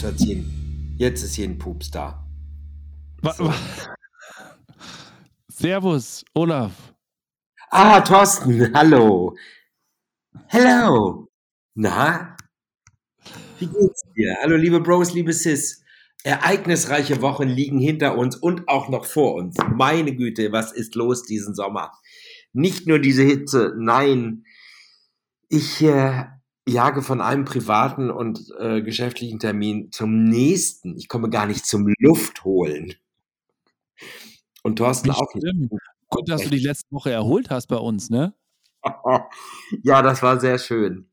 jetzt hört's hin. Jetzt ist hier ein Pups da. So. Servus, Olaf. Ah, Thorsten, hallo. Hello. Na? Wie geht's dir? Hallo, liebe Bros, liebe Sis. Ereignisreiche Wochen liegen hinter uns und auch noch vor uns. Meine Güte, was ist los diesen Sommer? Nicht nur diese Hitze, nein. Ich äh, jage von einem privaten und äh, geschäftlichen Termin zum nächsten. Ich komme gar nicht zum Luft holen. Und Thorsten auch nicht. Gut, dass du die letzte Woche erholt hast bei uns, ne? ja, das war sehr schön.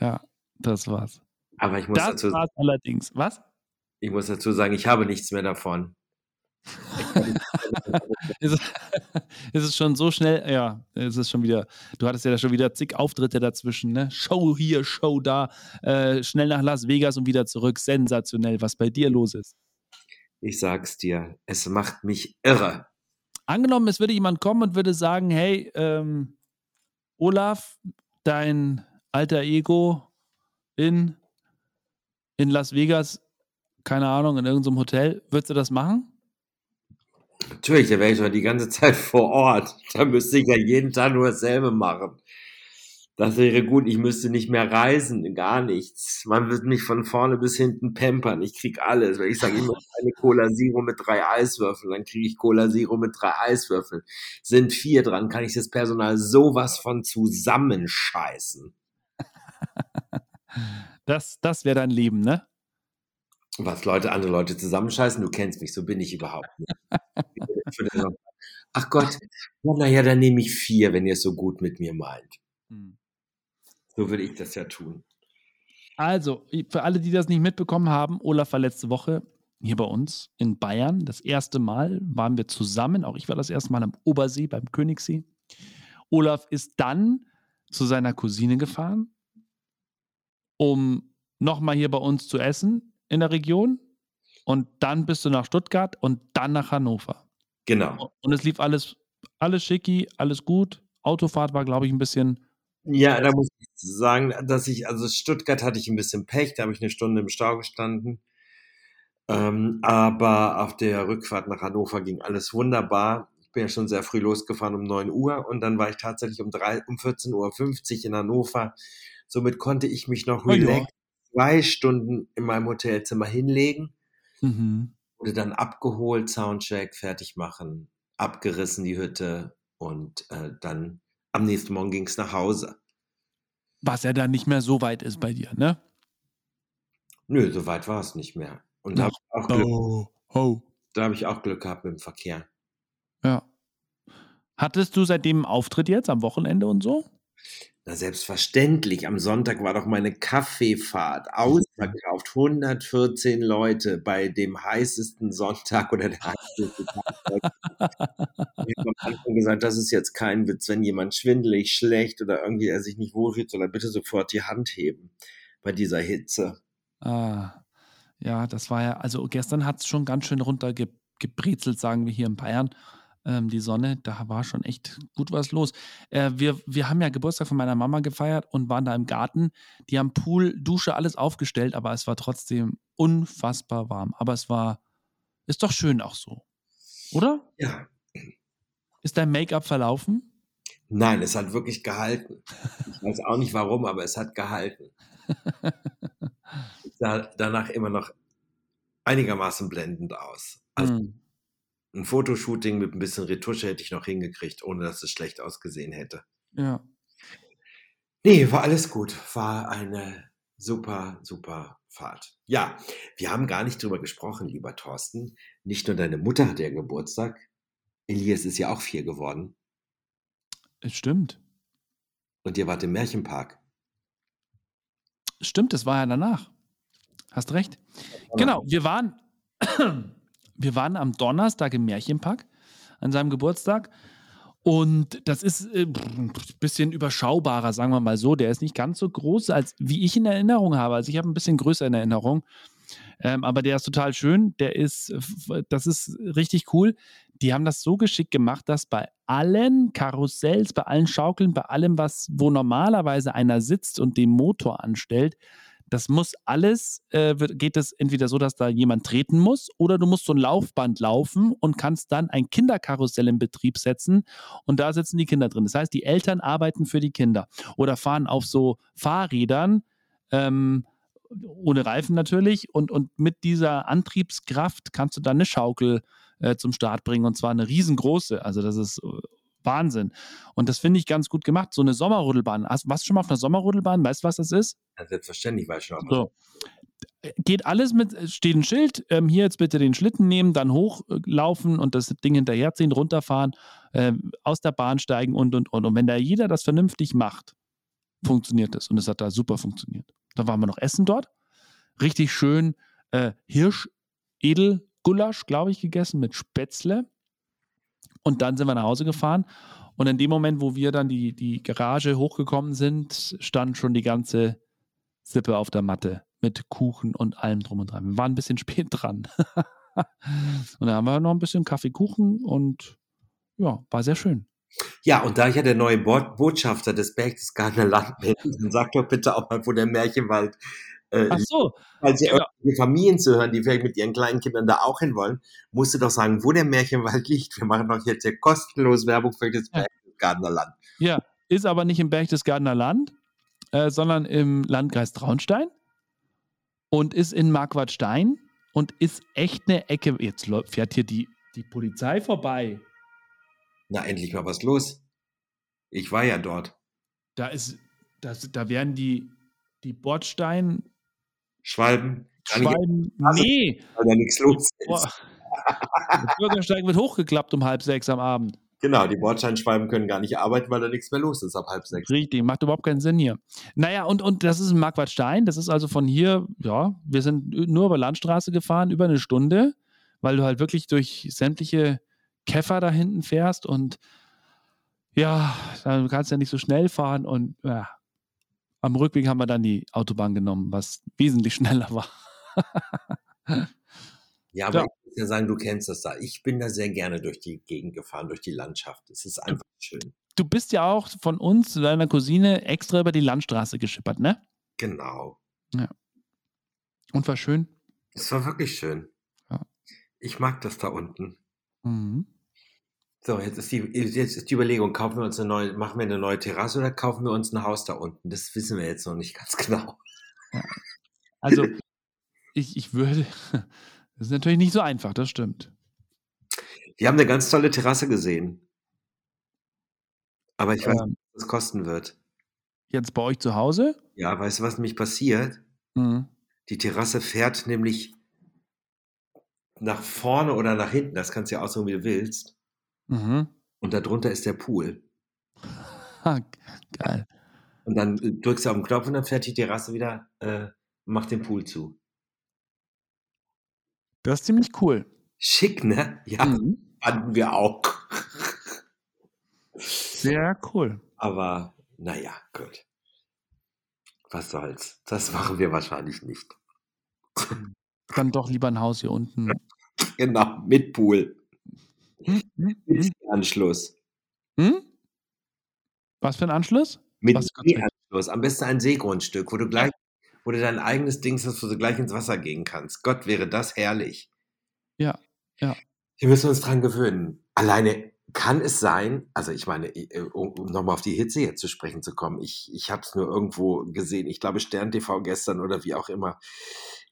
Ja, das war's. Aber ich muss das dazu war's allerdings. Was? Ich muss dazu sagen, ich habe nichts mehr davon. ist, es schon so schnell, ja, es ist schon wieder, du hattest ja da schon wieder zig Auftritte dazwischen, ne? Show hier, Show da, äh, schnell nach Las Vegas und wieder zurück. Sensationell, was bei dir los ist. Ich sag's dir, es macht mich irre. Angenommen, es würde jemand kommen und würde sagen, hey, ähm, Olaf, dein alter Ego in, in Las Vegas, keine Ahnung, in irgendeinem Hotel, würdest du das machen? Natürlich, da wäre ich doch die ganze Zeit vor Ort. Da müsste ich ja jeden Tag nur dasselbe machen. Das wäre gut, ich müsste nicht mehr reisen, gar nichts. Man wird mich von vorne bis hinten pampern. Ich krieg alles. Wenn ich sage, ich möchte eine Cola Zero mit drei Eiswürfeln, dann kriege ich Cola Zero mit drei Eiswürfeln. Sind vier dran, kann ich das Personal sowas von zusammenscheißen. Das, das wäre dein Leben, ne? Was Leute, andere Leute zusammenscheißen, du kennst mich, so bin ich überhaupt nicht. Ach Gott, naja, dann nehme ich vier, wenn ihr es so gut mit mir meint. Hm. So würde ich das ja tun. Also, für alle, die das nicht mitbekommen haben, Olaf war letzte Woche hier bei uns in Bayern. Das erste Mal waren wir zusammen. Auch ich war das erste Mal am Obersee beim Königssee. Olaf ist dann zu seiner Cousine gefahren, um nochmal hier bei uns zu essen in der Region. Und dann bist du nach Stuttgart und dann nach Hannover. Genau. Und es lief alles, alles schicki, alles gut. Autofahrt war, glaube ich, ein bisschen ja, da muss ich sagen, dass ich, also Stuttgart hatte ich ein bisschen Pech, da habe ich eine Stunde im Stau gestanden. Ähm, aber auf der Rückfahrt nach Hannover ging alles wunderbar. Ich bin ja schon sehr früh losgefahren um 9 Uhr und dann war ich tatsächlich um, um 14.50 Uhr in Hannover. Somit konnte ich mich noch relax zwei Stunden in meinem Hotelzimmer hinlegen. Mhm. Wurde dann abgeholt, Soundcheck, fertig machen, abgerissen die Hütte und äh, dann am nächsten Morgen ging es nach Hause. Was ja dann nicht mehr so weit ist bei dir, ne? Nö, so weit war es nicht mehr. Und da habe ich, auch Glück, oh, oh. hab ich auch Glück gehabt mit dem Verkehr. Ja. Hattest du seitdem einen Auftritt jetzt am Wochenende und so? Na, selbstverständlich. Am Sonntag war doch meine Kaffeefahrt ausverkauft. 114 Leute bei dem heißesten Sonntag oder der heißeste Tag. ich habe am Anfang gesagt, das ist jetzt kein Witz, wenn jemand schwindelig, schlecht oder irgendwie er sich nicht wohlfühlt, soll er bitte sofort die Hand heben bei dieser Hitze. Ah, ja, das war ja, also gestern hat es schon ganz schön runtergebrezelt, sagen wir hier in Bayern ähm, die Sonne, da war schon echt gut was los. Äh, wir, wir haben ja Geburtstag von meiner Mama gefeiert und waren da im Garten. Die haben Pool, Dusche, alles aufgestellt, aber es war trotzdem unfassbar warm. Aber es war, ist doch schön auch so. Oder? Ja. Ist dein Make-up verlaufen? Nein, es hat wirklich gehalten. Ich weiß auch nicht warum, aber es hat gehalten. Sah danach immer noch einigermaßen blendend aus. Also, mm ein Fotoshooting mit ein bisschen Retusche hätte ich noch hingekriegt, ohne dass es schlecht ausgesehen hätte. Ja. Nee, war alles gut. War eine super, super Fahrt. Ja, wir haben gar nicht drüber gesprochen, lieber Thorsten. Nicht nur deine Mutter hat ja Geburtstag. Elias ist ja auch vier geworden. Es stimmt. Und ihr wart im Märchenpark. Stimmt, es war ja danach. Hast recht. Genau, wir waren wir waren am Donnerstag im Märchenpark an seinem Geburtstag. Und das ist äh, ein bisschen überschaubarer, sagen wir mal so. Der ist nicht ganz so groß, als wie ich in Erinnerung habe. Also ich habe ein bisschen größer in Erinnerung. Ähm, aber der ist total schön. Der ist, das ist richtig cool. Die haben das so geschickt gemacht, dass bei allen Karussells, bei allen Schaukeln, bei allem, was, wo normalerweise einer sitzt und den Motor anstellt, Das muss alles, äh, wird, geht es entweder so, dass da jemand treten muss oder du musst so ein Laufband laufen und kannst dann ein Kinderkarussell in Betrieb setzen und da sitzen die Kinder drin. Das heißt, die Eltern arbeiten für die Kinder oder fahren auf so Fahrrädern, ähm, ohne Reifen natürlich und, und mit dieser Antriebskraft kannst du dann eine Schaukel äh, zum Start bringen und zwar eine riesengroße. Also das ist äh, Wahnsinn. Und das finde ich ganz gut gemacht. So eine Sommerrodelbahn. Hast, warst du schon mal auf einer Sommerrodelbahn? Weißt du, was das ist? Ja, selbstverständlich, weil schon. So. Geht alles mit, steht ein Schild, ähm, hier jetzt bitte den Schlitten nehmen, dann hochlaufen und das Ding hinterherziehen, runterfahren, äh, aus der Bahn steigen und, und, und. Und wenn da jeder das vernünftig macht, funktioniert das. Und es hat da super funktioniert. Dann waren wir noch essen dort. Richtig schön äh, Hirsch, Edelgulasch, glaube ich, gegessen mit Spätzle. Und dann sind wir nach Hause gefahren. Und in dem Moment, wo wir dann die, die Garage hochgekommen sind, stand schon die ganze Sippe auf der Matte mit Kuchen und allem drum und dran. Wir waren ein bisschen spät dran. und dann haben wir noch ein bisschen Kaffeekuchen und ja, war sehr schön. Ja, und da ich ja der neue Botschafter des Berchtesgadener Land bin, dann sag doch bitte auch mal, wo der Märchenwald äh, Ach so. Weil sie genau. Familien zu hören, die vielleicht mit ihren kleinen Kindern da auch hin wollen, musst du doch sagen, wo der Märchenwald liegt. Wir machen doch jetzt hier kostenlos Werbung für das ja. Berchtesgadener Land. Ja, ist aber nicht im Berchtesgadener Land, äh, sondern im Landkreis Traunstein und ist in Marquardstein und ist echt eine Ecke. Jetzt fährt hier die, die Polizei vorbei. Na, endlich mal was los. Ich war ja dort. Da ist, das, da werden die, die Bordstein Schwalben. Schwalben, nee. Weil da nichts los ist. Der Bürgersteig wird hochgeklappt um halb sechs am Abend. Genau, die Bordsteinschwalben können gar nicht arbeiten, weil da nichts mehr los ist ab halb sechs. Richtig, macht überhaupt keinen Sinn hier. Naja, und, und das ist in Marquardstein. Das ist also von hier, ja, wir sind nur über Landstraße gefahren, über eine Stunde, weil du halt wirklich durch sämtliche Käfer da hinten fährst und ja, dann kannst du ja nicht so schnell fahren und ja, am Rückweg haben wir dann die Autobahn genommen, was wesentlich schneller war. ja, aber ja. ich muss ja sagen, du kennst das da. Ich bin da sehr gerne durch die Gegend gefahren, durch die Landschaft. Es ist einfach schön. Du bist ja auch von uns, deiner Cousine, extra über die Landstraße geschippert, ne? Genau. Ja. Und war schön? Es war wirklich schön. Ja. Ich mag das da unten. Mhm. So, jetzt ist, die, jetzt ist die Überlegung, kaufen wir uns eine neue, machen wir eine neue Terrasse oder kaufen wir uns ein Haus da unten? Das wissen wir jetzt noch nicht ganz genau. Ja. Also, ich, ich würde, das ist natürlich nicht so einfach, das stimmt. Wir haben eine ganz tolle Terrasse gesehen. Aber ich weiß nicht, was es kosten wird. Jetzt bei euch zu Hause? Ja, weißt du, was nämlich passiert? Mhm. Die Terrasse fährt nämlich nach vorne oder nach hinten, das kannst du ja aussuchen, wie du willst. Mhm. Und darunter ist der Pool. Geil. Und dann äh, drückst du auf den Knopf und dann fährt die Terrasse wieder, äh, macht den Pool zu. Das ist ziemlich cool. Schick, ne? Ja, mhm. fanden wir auch. Sehr cool. Aber naja, gut. Was soll's? Das machen wir wahrscheinlich nicht. Dann doch lieber ein Haus hier unten. Genau, mit Pool. Hm? Hm? Mit hm? Anschluss. Hm? Was für ein Anschluss? Mit Anschluss. Am besten ein Seegrundstück, wo du gleich, wo du dein eigenes Ding hast, wo du gleich ins Wasser gehen kannst. Gott, wäre das herrlich. Ja, ja. Hier müssen wir uns dran gewöhnen. Alleine kann es sein, also ich meine, äh, um, um nochmal auf die Hitze jetzt zu sprechen zu kommen, ich, ich habe es nur irgendwo gesehen, ich glaube Stern TV gestern oder wie auch immer,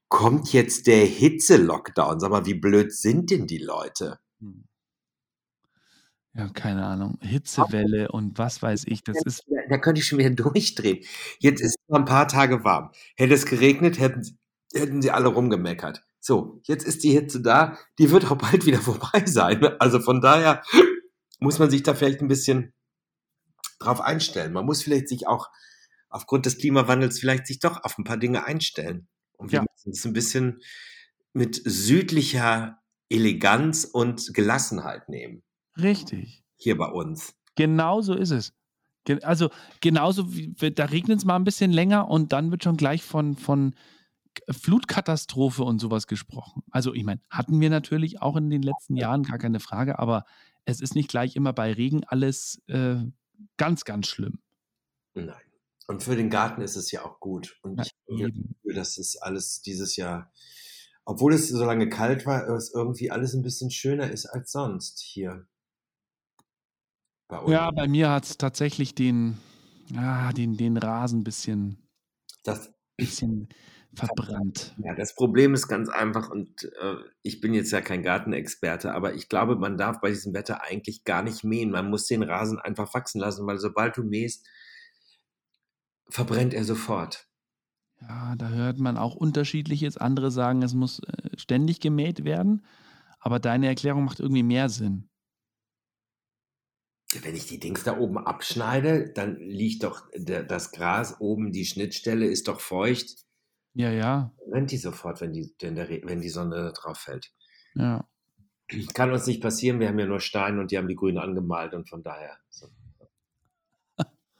kommt jetzt der Hitze-Lockdown. Sag mal, wie blöd sind denn die Leute? Hm. Ja, keine Ahnung. Hitzewelle und was weiß ich, das ist. Da könnte ich schon wieder durchdrehen. Jetzt ist es ein paar Tage warm. Hätte es geregnet, hätten, hätten sie alle rumgemeckert. So, jetzt ist die Hitze da, die wird auch bald wieder vorbei sein. Also von daher muss man sich da vielleicht ein bisschen drauf einstellen. Man muss vielleicht sich auch aufgrund des Klimawandels vielleicht sich doch auf ein paar Dinge einstellen. Und wir ja. müssen es ein bisschen mit südlicher Eleganz und Gelassenheit nehmen. Richtig. Hier bei uns. Genau so ist es. Also genauso wie da regnet es mal ein bisschen länger und dann wird schon gleich von, von Flutkatastrophe und sowas gesprochen. Also ich meine, hatten wir natürlich auch in den letzten Jahren, gar keine Frage, aber es ist nicht gleich immer bei Regen alles äh, ganz, ganz schlimm. Nein. Und für den Garten ist es ja auch gut. Und Ja, ich habe das eben. Gefühl, dass es alles dieses Jahr, obwohl es so lange kalt war, es irgendwie alles ein bisschen schöner ist als sonst hier bei uns. Ja, bei mir hat es tatsächlich den, ah, den, den Rasen ein bisschen, Das, bisschen verbrannt. ja, das Problem ist ganz einfach und äh, ich bin jetzt ja kein Gartenexperte, aber ich glaube, man darf bei diesem Wetter eigentlich gar nicht mähen. Man muss den Rasen einfach wachsen lassen, weil sobald du mähst, verbrennt er sofort. Ja, da hört man auch unterschiedliches. Andere sagen, es muss äh, ständig gemäht werden. Aber deine Erklärung macht irgendwie mehr Sinn. Wenn ich die Dings da oben abschneide, dann liegt doch der, das Gras oben, die Schnittstelle ist doch feucht. Ja, ja, Brennt die sofort, wenn die, wenn, der, wenn die Sonne drauf fällt. ja. Kann uns nicht passieren, wir haben ja nur Steine und die haben die Grünen angemalt und von daher. So.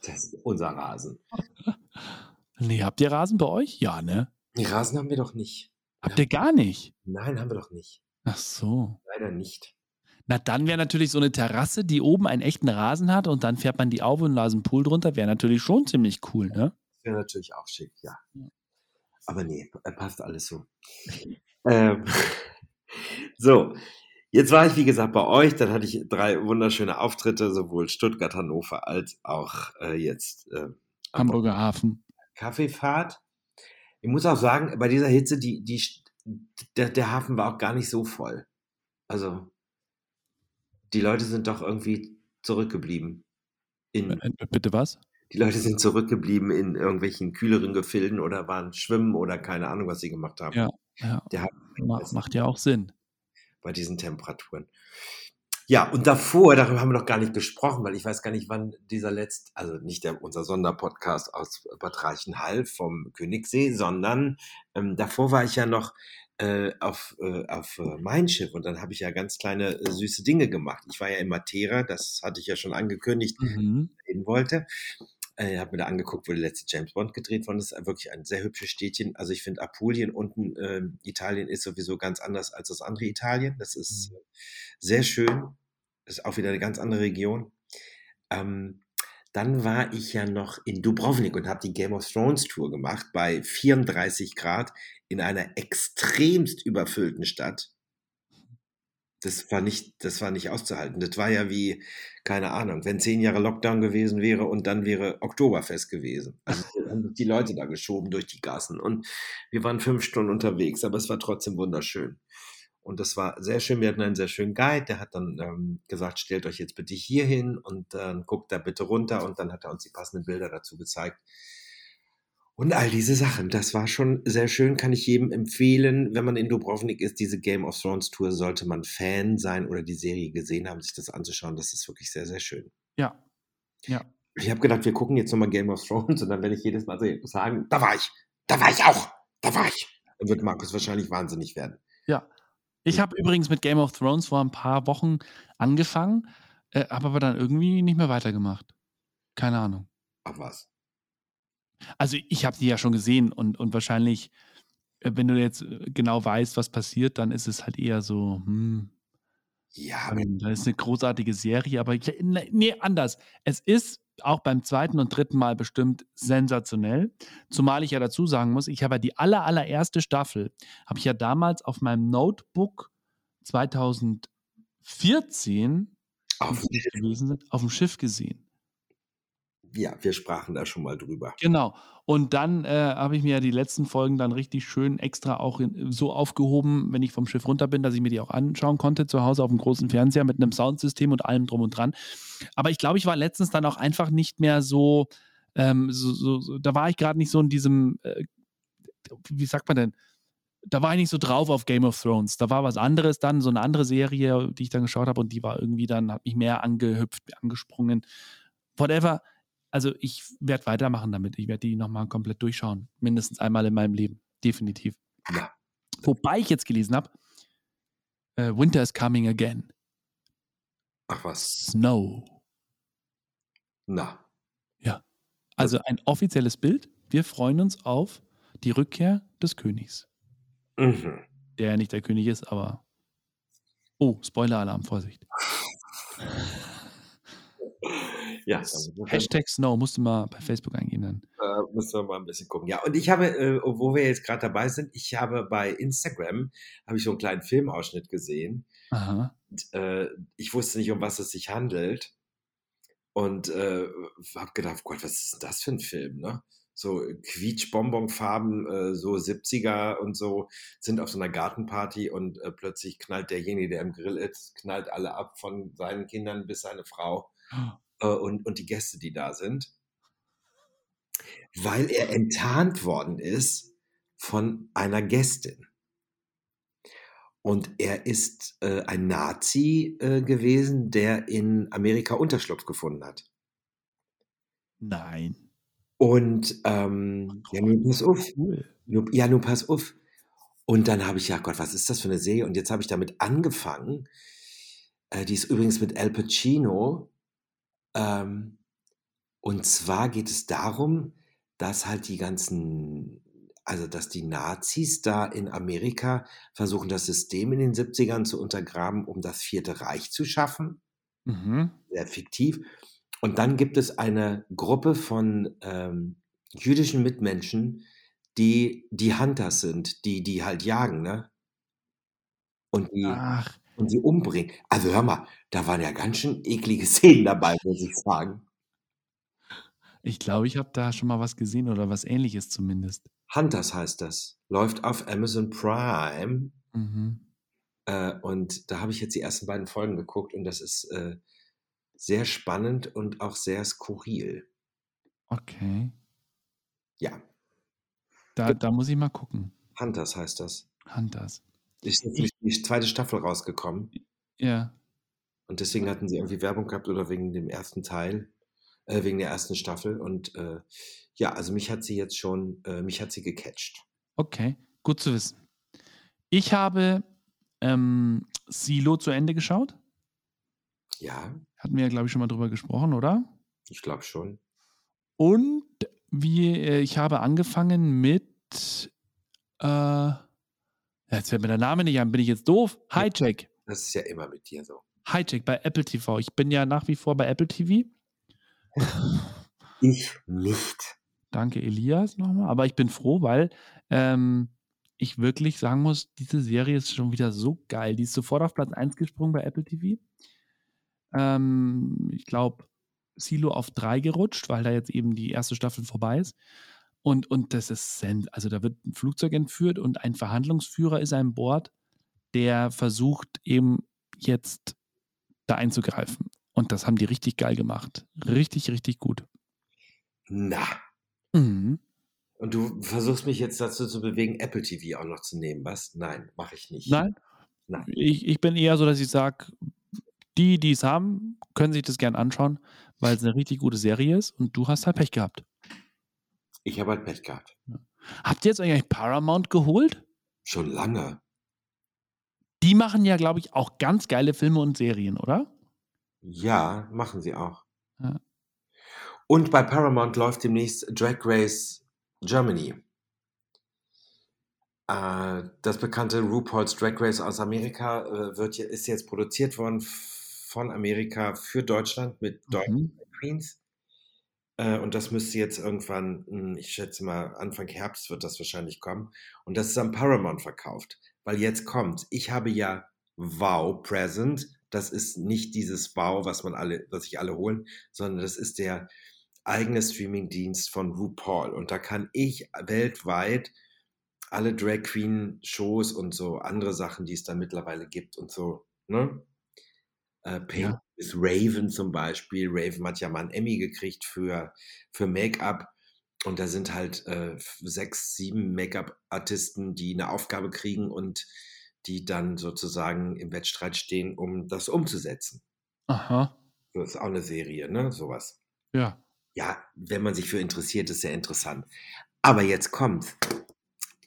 Das ist unser Rasen. Nee, habt ihr Rasen bei euch? Ja, ne? Die Rasen haben wir doch nicht. Habt ihr gar nicht? Nein, haben wir doch nicht. Ach so. Leider nicht. Na, dann wäre natürlich so eine Terrasse, die oben einen echten Rasen hat und dann fährt man die auf und lasen einen Pool drunter, wäre natürlich schon ziemlich cool, ne? Wäre natürlich auch schick, ja. Ja. Aber nee, äh, passt alles so. ähm, so, jetzt war ich, wie gesagt, bei euch. Dann hatte ich drei wunderschöne Auftritte, sowohl Stuttgart, Hannover als auch äh, jetzt äh, Hamburger Hafen. Kaffeefahrt. Ich muss auch sagen, bei dieser Hitze, die, die, der, der Hafen war auch gar nicht so voll. Also, die Leute sind doch irgendwie zurückgeblieben. In, Äh, bitte was? die Leute sind zurückgeblieben in irgendwelchen kühleren Gefilden oder waren schwimmen oder keine Ahnung, was sie gemacht haben. Ja, ja. Der hat Ma macht ja auch Sinn. bei diesen Temperaturen. Ja, und davor, darüber haben wir noch gar nicht gesprochen, weil ich weiß gar nicht, wann dieser letzte, also nicht der, unser Sonderpodcast aus Bad Reichenhall vom Königssee, sondern ähm, davor war ich ja noch äh, auf, äh, auf äh, mein Schiff und dann habe ich ja ganz kleine äh, süße Dinge gemacht. Ich war ja in Matera, das hatte ich ja schon angekündigt, Mhm. hin wollte. Äh, habe mir da angeguckt, wo der letzte James Bond gedreht worden ist. Wirklich ein sehr hübsches Städtchen. Also ich finde Apulien unten ähm, Italien ist sowieso ganz anders als das andere Italien. Das ist Mhm. äh, sehr schön. Ist auch wieder eine ganz andere Region. Ähm, dann war ich ja noch in Dubrovnik und habe die Game of Thrones Tour gemacht bei 34 Grad in einer extremst überfüllten Stadt. Das war nicht, das war nicht auszuhalten. Das war ja wie, keine Ahnung, wenn zehn Jahre Lockdown gewesen wäre und dann wäre Oktoberfest gewesen. Also die Leute da geschoben durch die Gassen und wir waren fünf Stunden unterwegs, aber es war trotzdem wunderschön. Und das war sehr schön. Wir hatten einen sehr schönen Guide, der hat dann ähm, gesagt, stellt euch jetzt bitte hier hin und dann guckt da bitte runter und dann hat er uns die passenden Bilder dazu gezeigt. Und all diese Sachen, das war schon sehr schön, kann ich jedem empfehlen, wenn man in Dubrovnik ist, diese Game of Thrones Tour, sollte man Fan sein oder die Serie gesehen haben, sich das anzuschauen, das ist wirklich sehr, sehr schön. Ja. Ja. Ich habe gedacht, wir gucken jetzt nochmal Game of Thrones und dann werde ich jedes Mal sagen, da war ich, da war ich auch, da war ich. Dann wird Markus wahrscheinlich wahnsinnig werden. Ja. Ich habe übrigens mit Game of Thrones vor ein paar Wochen angefangen, äh, habe aber dann irgendwie nicht mehr weitergemacht. Keine Ahnung. Ach was. Also ich habe die ja schon gesehen und, und wahrscheinlich, äh, wenn du jetzt äh, genau weißt, was passiert, dann ist es halt eher so, hm, Ja, ähm, das ist eine großartige Serie, aber ich, ne- nee, anders. Es ist auch beim zweiten und dritten Mal bestimmt sensationell. Zumal ich ja dazu sagen muss, ich habe ja die aller, allererste Staffel, habe ich ja damals auf meinem Notebook 2014 auf, auf dem Schiff gesehen. Ja, wir sprachen da schon mal drüber. Genau. Und dann äh, habe ich mir ja die letzten Folgen dann richtig schön extra auch in, so aufgehoben, wenn ich vom Schiff runter bin, dass ich mir die auch anschauen konnte zu Hause auf dem großen Fernseher mit einem Soundsystem und allem drum und dran. Aber ich glaube, ich war letztens dann auch einfach nicht mehr so, ähm, so, so, so da war ich gerade nicht so in diesem, äh, wie sagt man denn? Da war ich nicht so drauf auf Game of Thrones. Da war was anderes dann, so eine andere Serie, die ich dann geschaut habe und die war irgendwie dann, hat mich mehr angehüpft, angesprungen. Whatever also ich werde weitermachen damit. Ich werde die nochmal komplett durchschauen. Mindestens einmal in meinem Leben. Definitiv. Ja. Wobei ich jetzt gelesen habe, äh, Winter is coming again. Ach was. Snow. Na, Also ein offizielles Bild. Wir freuen uns auf die Rückkehr des Königs. mhm. Der ja nicht der König ist, aber. Oh, Spoiler-Alarm, Vorsicht. Ja, Hashtag Snow, musst du mal bei Facebook eingeben dann. da müssen wir mal ein bisschen gucken. Ja, und ich habe, äh, wo wir jetzt gerade dabei sind, ich habe bei Instagram, habe ich so einen kleinen Filmausschnitt gesehen. Aha. Und, äh, ich wusste nicht, um was es sich handelt. Und äh, habe gedacht, Gott, was ist denn das für ein Film, ne? So Quietschbonbonfarben, äh, so 70er und so, sind auf so einer Gartenparty und äh, plötzlich knallt derjenige, der im Grill ist, knallt alle ab, von seinen Kindern bis seine Frau äh, und, und die Gäste, die da sind weil er enttarnt worden ist von einer Gästin. Und er ist äh, ein Nazi äh, gewesen, der in Amerika Unterschlupf gefunden hat. Nein. Und ähm, ja, nun pass auf. Cool. Ja, nun pass auf. Und dann habe ich ja, Gott, was ist das für eine Serie? Und jetzt habe ich damit angefangen. Äh, die ist übrigens mit Al Pacino. Ähm, und zwar geht es darum, dass halt die ganzen, also dass die Nazis da in Amerika versuchen, das System in den 70ern zu untergraben, um das Vierte Reich zu schaffen. Mhm. Sehr fiktiv. Und dann gibt es eine Gruppe von ähm, jüdischen Mitmenschen, die die Hunters sind, die die halt jagen, ne? Und die, Ach, und die umbringen. Also hör mal, da waren ja ganz schön eklige Szenen dabei, muss ich sagen. ich glaube, ich habe da schon mal was gesehen oder was ähnliches zumindest. Hunters heißt das. Läuft auf Amazon Prime. Mhm. Äh, und da habe ich jetzt die ersten beiden Folgen geguckt und das ist äh, sehr spannend und auch sehr skurril. Okay. Ja, Da, da muss ich mal gucken. Hunters heißt das. Hunters. Ist jetzt die zweite Staffel rausgekommen Ja. und deswegen hatten sie irgendwie Werbung gehabt oder wegen dem ersten Teil, äh, wegen der ersten Staffel. Und äh, ja, also mich hat sie jetzt schon, äh, mich hat sie gecatcht. Okay. Gut zu wissen. Ich habe ähm, Silo zu Ende geschaut. Ja, Hatten wir ja, glaube ich, schon mal drüber gesprochen, oder? ich glaube schon. Und wie, äh, ich habe angefangen mit, äh, jetzt fällt mir der Name nicht ein, bin ich jetzt doof? Hijack. Das ist ja immer mit dir so. Hijack bei Apple TV. Ich bin ja nach wie vor bei Apple TV. Ich nicht. Danke, Elias, nochmal. Aber ich bin froh, weil ähm, ich wirklich sagen muss, diese Serie ist schon wieder so geil. Die ist sofort auf Platz 1 gesprungen bei Apple TV. Ähm, ich glaube, Silo auf 3 gerutscht, weil da jetzt eben die erste Staffel vorbei ist. Und, und das ist, also da wird ein Flugzeug entführt und ein Verhandlungsführer ist an Bord, der versucht eben jetzt da einzugreifen. Und das haben die richtig geil gemacht. Richtig, richtig gut. Na. Mhm. Und du versuchst mich jetzt dazu zu bewegen, Apple TV auch noch zu nehmen, was? Nein, mache ich nicht. Nein, Nein. Ich, ich bin eher so, dass ich sage, die, die es haben, können sich das gern anschauen, weil es eine richtig gute Serie ist und du hast halt Pech gehabt. Ich habe halt Pech gehabt. Habt ihr jetzt eigentlich Paramount geholt? Schon lange. Die machen ja, glaube ich, auch ganz geile Filme und Serien, oder? Ja, machen sie auch. Ja. Und bei Paramount läuft demnächst Drag Race Germany. Äh, das bekannte RuPaul's Drag Race aus Amerika äh, wird, ist jetzt produziert worden von Amerika für Deutschland mit deutschen Mhm. Queens. Äh, und das müsste jetzt irgendwann, hm, ich schätze mal, Anfang Herbst wird das wahrscheinlich kommen. Und das ist am Paramount verkauft. Weil jetzt kommt, ich habe ja Wow Present. Das ist nicht dieses Wow, was man alle, was sich alle holen, sondern das ist der eigene Streamingdienst von RuPaul. Und da kann ich weltweit alle Drag Queen Shows und so andere Sachen, die es da mittlerweile gibt und so, ne? Äh, Paint Ja. With Raven zum Beispiel. Raven hat ja mal einen Emmy gekriegt für, für Make-up. Und da sind halt äh, sechs, sieben Make-up-Artisten, die eine Aufgabe kriegen und die dann sozusagen im Wettstreit stehen, um das umzusetzen. Aha. Das ist auch eine Serie, ne? Sowas. Ja. Ja, wenn man sich für interessiert, ist sehr interessant. Aber jetzt kommt,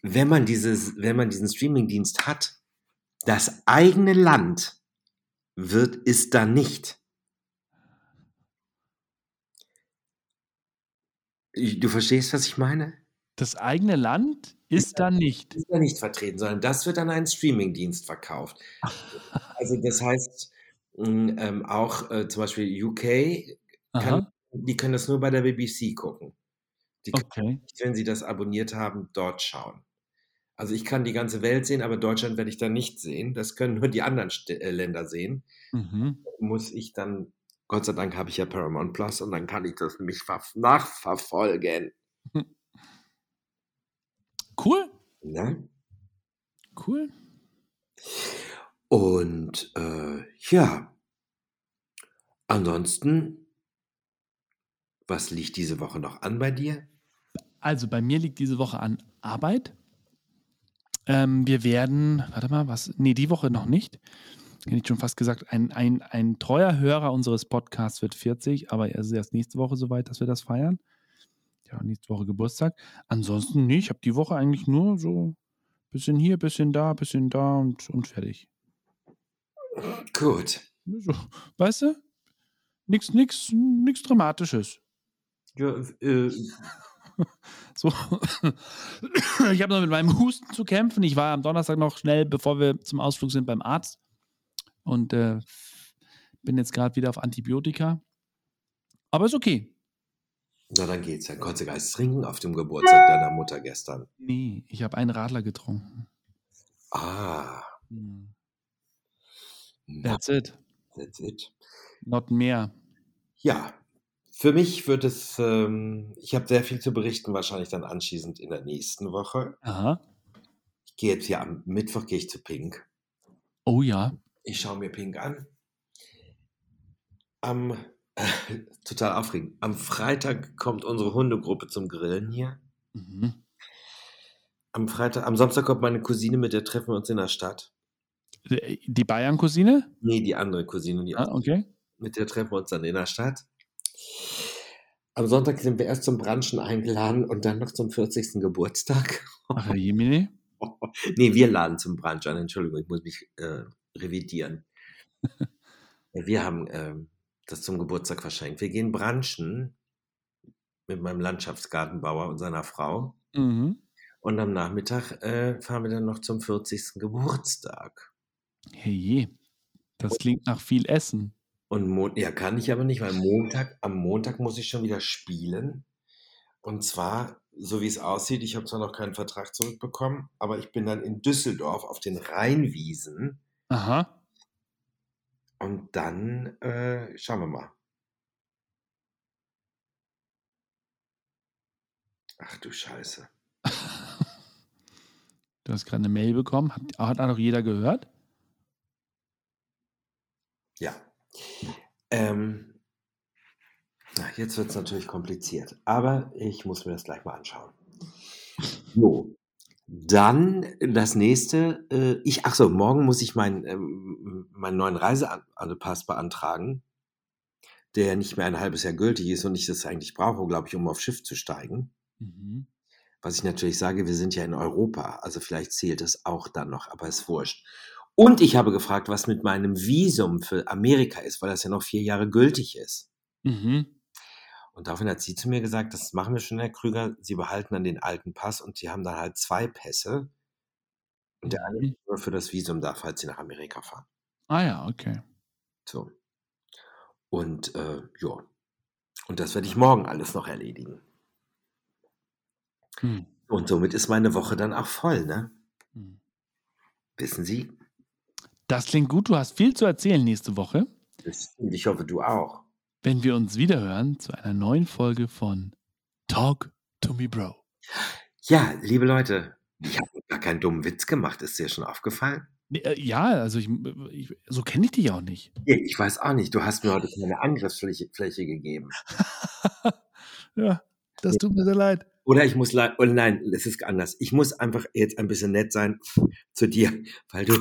wenn man dieses, wenn man diesen Streamingdienst hat, das eigene Land wird, ist da nicht. Du verstehst, was ich meine? Das eigene Land ist da nicht. ist da nicht vertreten, sondern das wird an einen Streamingdienst verkauft. Also das heißt, mh, ähm, auch äh, zum Beispiel UK, kann, die können das nur bei der BBC gucken. Die können Okay. nicht, wenn sie das abonniert haben, dort schauen. Also ich kann die ganze Welt sehen, aber Deutschland werde ich dann nicht sehen. Das können nur die anderen St äh, Länder sehen. Mhm. Muss ich dann, Gott sei Dank habe ich ja Paramount Plus und dann kann ich das nämlich ver- nachverfolgen. Cool. Ne? Cool. Und äh, ja, ansonsten, was liegt diese Woche noch an bei dir? Also bei mir liegt diese Woche an Arbeit. Ähm, wir werden, warte mal, was? Nee, die Woche noch nicht. Hätte ich schon fast gesagt, ein, ein, ein treuer Hörer unseres Podcasts wird 40, aber er ist erst nächste Woche soweit, dass wir das feiern. Ja, nächste Woche Geburtstag. Ansonsten, nee, ich habe die Woche eigentlich nur so bisschen hier, bisschen da, bisschen da und, und fertig. Gut. So, weißt du? Nix, nix, nix Dramatisches. Ja, äh, So. ich habe noch mit meinem Husten zu kämpfen. Ich war am Donnerstag noch schnell, bevor wir zum Ausflug sind, beim Arzt und äh, bin jetzt gerade wieder auf Antibiotika. Aber ist okay. na dann geht's. Dann konntest du Geist trinken auf dem Geburtstag deiner Mutter gestern. Nee, ich habe einen Radler getrunken. Ah, Hm. That's it. that's it. Not mehr. Ja, für mich wird es, ähm, ich habe sehr viel zu berichten, wahrscheinlich dann anschließend in der nächsten Woche. Aha. Ich gehe jetzt ja am Mittwoch gehe ich zu Pink. Oh ja. Ich schaue mir Pink an. Am, äh, total aufregend, am Freitag kommt unsere Hundegruppe zum Grillen hier. Mhm. Am Freitag, am Samstag kommt meine Cousine mit, der treffen wir uns in der Stadt. Äh, Die Bayern-Cousine? Nee, die andere Cousine, die Ah, okay. mit der treffen wir uns dann in der Stadt. Am Sonntag sind wir erst zum Brunchen eingeladen und dann noch zum 40. Geburtstag. Ach, Herr Jemine. nee, wir laden zum Brunch an. Entschuldigung, ich muss mich äh, revidieren. wir haben ähm, das zum Geburtstag verschenkt. Wir gehen brunchen mit meinem Landschaftsgartenbauer und seiner Frau. Mhm. Und am Nachmittag äh, fahren wir dann noch zum 40. Geburtstag. Hey je. Das klingt nach viel Essen. Und Mon ja, kann ich aber nicht, weil Montag, am Montag muss ich schon wieder spielen. Und zwar, so wie es aussieht, ich habe zwar noch keinen Vertrag zurückbekommen, aber ich bin dann in Düsseldorf auf den Rheinwiesen. Aha. Und dann äh, schauen wir mal. Ach du Scheiße. Du hast gerade eine Mail bekommen. Hat, hat auch jeder gehört? Ja. Ähm, jetzt wird es natürlich kompliziert, aber ich muss mir das gleich mal anschauen. So, dann das nächste. Äh, ich, ach so, morgen muss ich meinen ähm, meinen neuen Reisepass beantragen, der nicht mehr ein halbes Jahr gültig ist und ich das eigentlich brauche, glaube ich, um auf Schiff zu steigen. Mhm. Was ich natürlich sage, wir sind ja in Europa, also vielleicht zählt es auch dann noch, aber ist wurscht. Und ich habe gefragt, was mit meinem Visum für Amerika ist, weil das ja noch vier Jahre gültig ist. Mhm. Und daraufhin hat sie zu mir gesagt, das machen wir schon, Herr Krüger, Sie behalten dann den alten Pass und Sie haben dann halt zwei Pässe. Und der eine Mhm. nur für das Visum da, falls Sie nach Amerika fahren. Ah ja, okay. So. Und äh, ja. Und das werde ich morgen alles noch erledigen. Hm. Und somit ist meine Woche dann auch voll, ne? Hm. Wissen Sie? Das klingt gut. Du hast viel zu erzählen nächste Woche, Und ich hoffe, du auch. wenn wir uns wiederhören zu einer neuen Folge von Talk to Me Bro. Ja, liebe Leute, ich habe gar keinen dummen Witz gemacht. Ist dir schon aufgefallen? Äh, Ja, also ich, ich so kenne ich dich auch nicht. Ich weiß auch nicht. Du hast mir heute keine Angriffsfläche Fläche gegeben. ja, das tut mir sehr leid. Oder ich muss, le- oh nein, es ist anders. Ich muss einfach jetzt ein bisschen nett sein zu dir, weil du,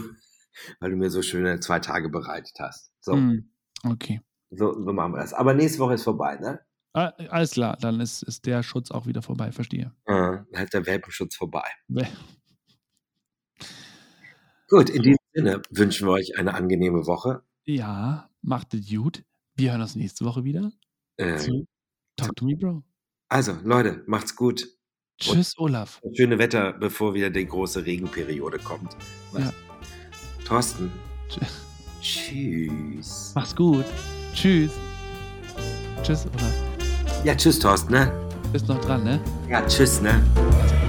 weil du mir so schöne zwei Tage bereitet hast. So, Hm, Okay. so, so machen wir das. Aber nächste Woche ist vorbei, ne? Ah, alles klar, dann ist, ist der Schutz auch wieder vorbei, verstehe. Äh, Dann hat der Welpenschutz vorbei. Gut, in diesem Sinne wünschen wir euch eine angenehme Woche. Ja, macht es gut. Wir hören uns nächste Woche wieder Äh, Talk to Me Bro. also, Leute, macht's gut. Tschüss, Olaf. Schöne Wetter, bevor wieder die große Regenperiode kommt. Ja. Thorsten. Tsch- Tschüss. Mach's gut. Tschüss. Tschüss, Olaf. Ja, tschüss, Thorsten, ne? Bist noch dran, ne? Ja, tschüss, ne? Also.